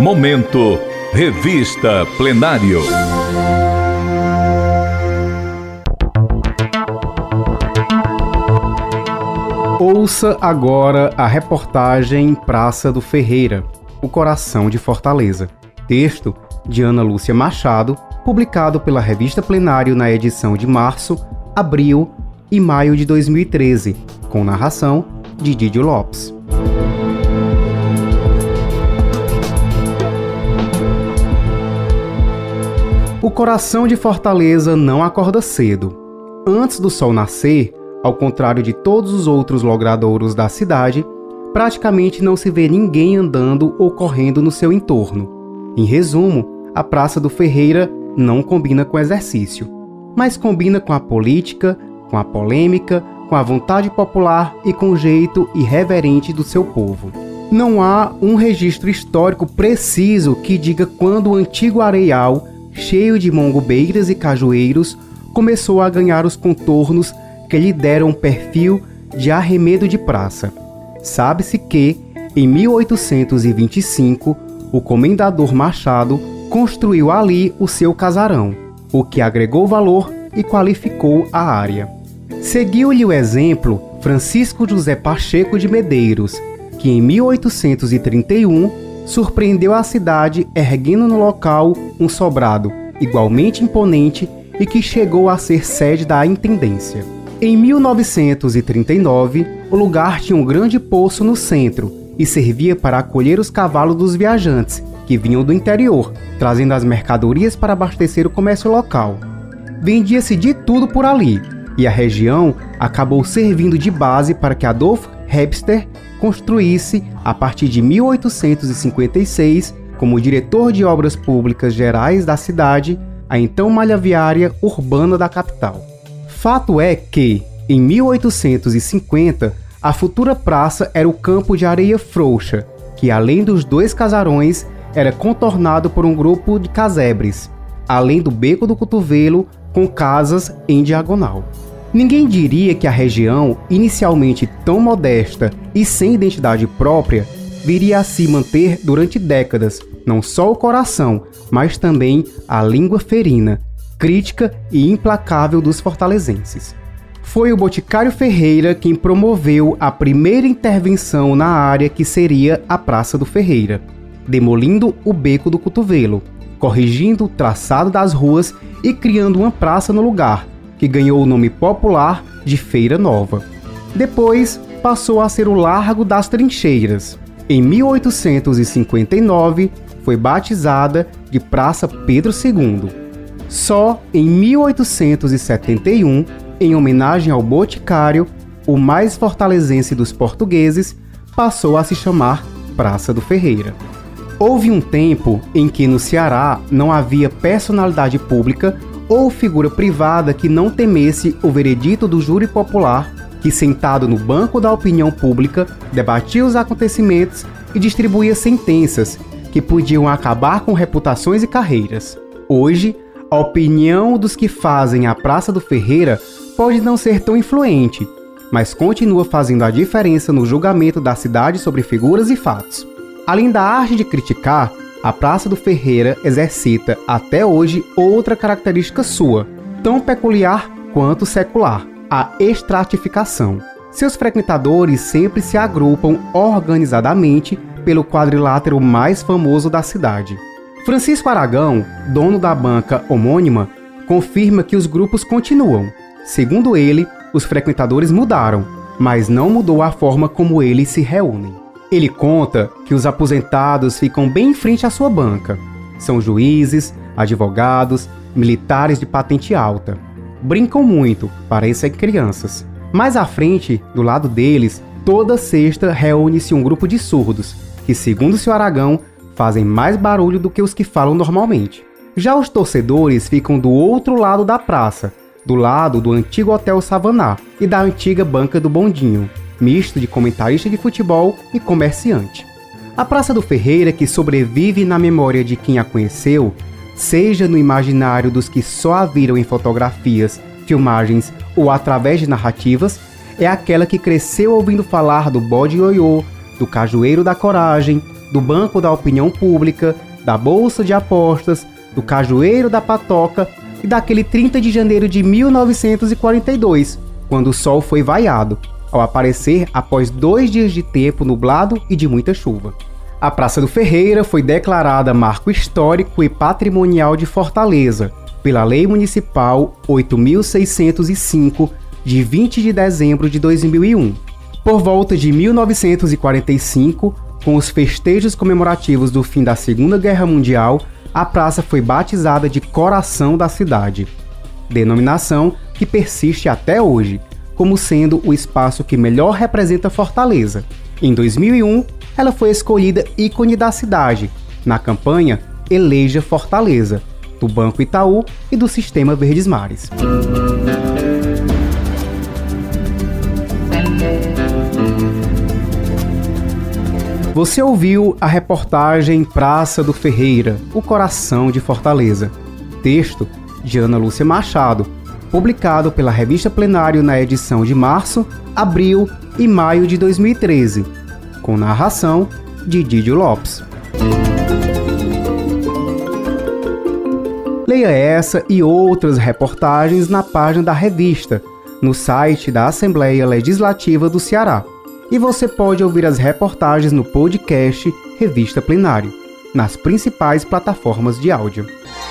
Momento Revista Plenário. Ouça agora a reportagem Praça do Ferreira, o coração de Fortaleza. Texto de Ana Lúcia Machado, publicado pela Revista Plenário na edição de março, abril e maio de 2013, com narração de Didio Lopes. Coração de Fortaleza não acorda cedo. Antes do sol nascer, ao contrário de todos os outros logradouros da cidade, praticamente não se vê ninguém andando ou correndo no seu entorno. Em resumo, a Praça do Ferreira não combina com exercício, mas combina com a política, com a polêmica, com a vontade popular e com o jeito irreverente do seu povo. Não há um registro histórico preciso que diga quando o antigo areial cheio de mongobeiras e cajueiros, começou a ganhar os contornos que lhe deram um perfil de arremedo de praça. Sabe-se que, em 1825, o comendador Machado construiu ali o seu casarão, o que agregou valor e qualificou a área. Seguiu-lhe o exemplo Francisco José Pacheco de Medeiros, que em 1831 surpreendeu a cidade erguendo no local um sobrado igualmente imponente e que chegou a ser sede da intendência. Em 1939, o lugar tinha um grande poço no centro e servia para acolher os cavalos dos viajantes que vinham do interior, trazendo as mercadorias para abastecer o comércio local. Vendia-se de tudo por ali, e a região acabou servindo de base para que Adolf Hebster construísse, a partir de 1856, como diretor de obras públicas gerais da cidade, a então malha viária urbana da capital. Fato é que, em 1850, a futura praça era o campo de areia frouxa, que além dos dois casarões, era contornado por um grupo de casebres, além do beco do cotovelo com casas em diagonal. Ninguém diria que a região, inicialmente tão modesta e sem identidade própria, viria a se manter durante décadas, não só o coração, mas também a língua ferina, crítica e implacável dos fortalezenses. Foi o Boticário Ferreira quem promoveu a primeira intervenção na área que seria a Praça do Ferreira, demolindo o beco do cotovelo, corrigindo o traçado das ruas e criando uma praça no lugar, que ganhou o nome popular de Feira Nova. Depois passou a ser o Largo das Trincheiras. Em 1859 foi batizada de Praça Pedro II. Só em 1871, em homenagem ao Boticário, o mais fortalezense dos portugueses, passou a se chamar Praça do Ferreira. Houve um tempo em que no Ceará não havia personalidade pública ou figura privada que não temesse o veredito do júri popular, que sentado no banco da opinião pública debatia os acontecimentos e distribuía sentenças que podiam acabar com reputações e carreiras. Hoje, a opinião dos que fazem a Praça do Ferreira pode não ser tão influente, mas continua fazendo a diferença no julgamento da cidade sobre figuras e fatos. Além da arte de criticar, a Praça do Ferreira exercita até hoje outra característica sua, tão peculiar quanto secular: a estratificação. Seus frequentadores sempre se agrupam organizadamente pelo quadrilátero mais famoso da cidade. Francisco Aragão, dono da banca homônima, confirma que os grupos continuam. Segundo ele, os frequentadores mudaram, mas não mudou a forma como eles se reúnem. Ele conta que os aposentados ficam bem em frente à sua banca. São juízes, advogados, militares de patente alta. Brincam muito, parecem crianças. Mais à frente, do lado deles, toda sexta reúne-se um grupo de surdos, que, segundo seu Aragão, fazem mais barulho do que os que falam normalmente. Já os torcedores ficam do outro lado da praça, do lado do antigo Hotel Savaná e da antiga Banca do Bondinho, misto de comentarista de futebol e comerciante. A Praça do Ferreira, que sobrevive na memória de quem a conheceu, seja no imaginário dos que só a viram em fotografias, filmagens ou através de narrativas, é aquela que cresceu ouvindo falar do bode ioiô, do cajueiro da coragem, do Banco da Opinião Pública, da Bolsa de Apostas, do Cajueiro da Patoca e daquele 30 de janeiro de 1942, quando o sol foi vaiado, ao aparecer após dois dias de tempo nublado e de muita chuva. A Praça do Ferreira foi declarada Marco Histórico e Patrimonial de Fortaleza pela Lei Municipal 8605 de 20 de dezembro de 2001. Por volta de 1945, com os festejos comemorativos do fim da Segunda Guerra Mundial, a praça foi batizada de Coração da Cidade, denominação que persiste até hoje, como sendo o espaço que melhor representa Fortaleza. Em 2001, ela foi escolhida ícone da cidade, na campanha Eleja Fortaleza, do Banco Itaú e do Sistema Verdes Mares. Você ouviu a reportagem Praça do Ferreira, o coração de Fortaleza. Texto de Ana Lúcia Machado, publicado pela revista Plenário na edição de março, abril e maio de 2013, com narração de Didio Lopes. Leia essa e outras reportagens na página da revista, no site da Assembleia Legislativa do Ceará. E você pode ouvir as reportagens no podcast Revista Plenário, nas principais plataformas de áudio.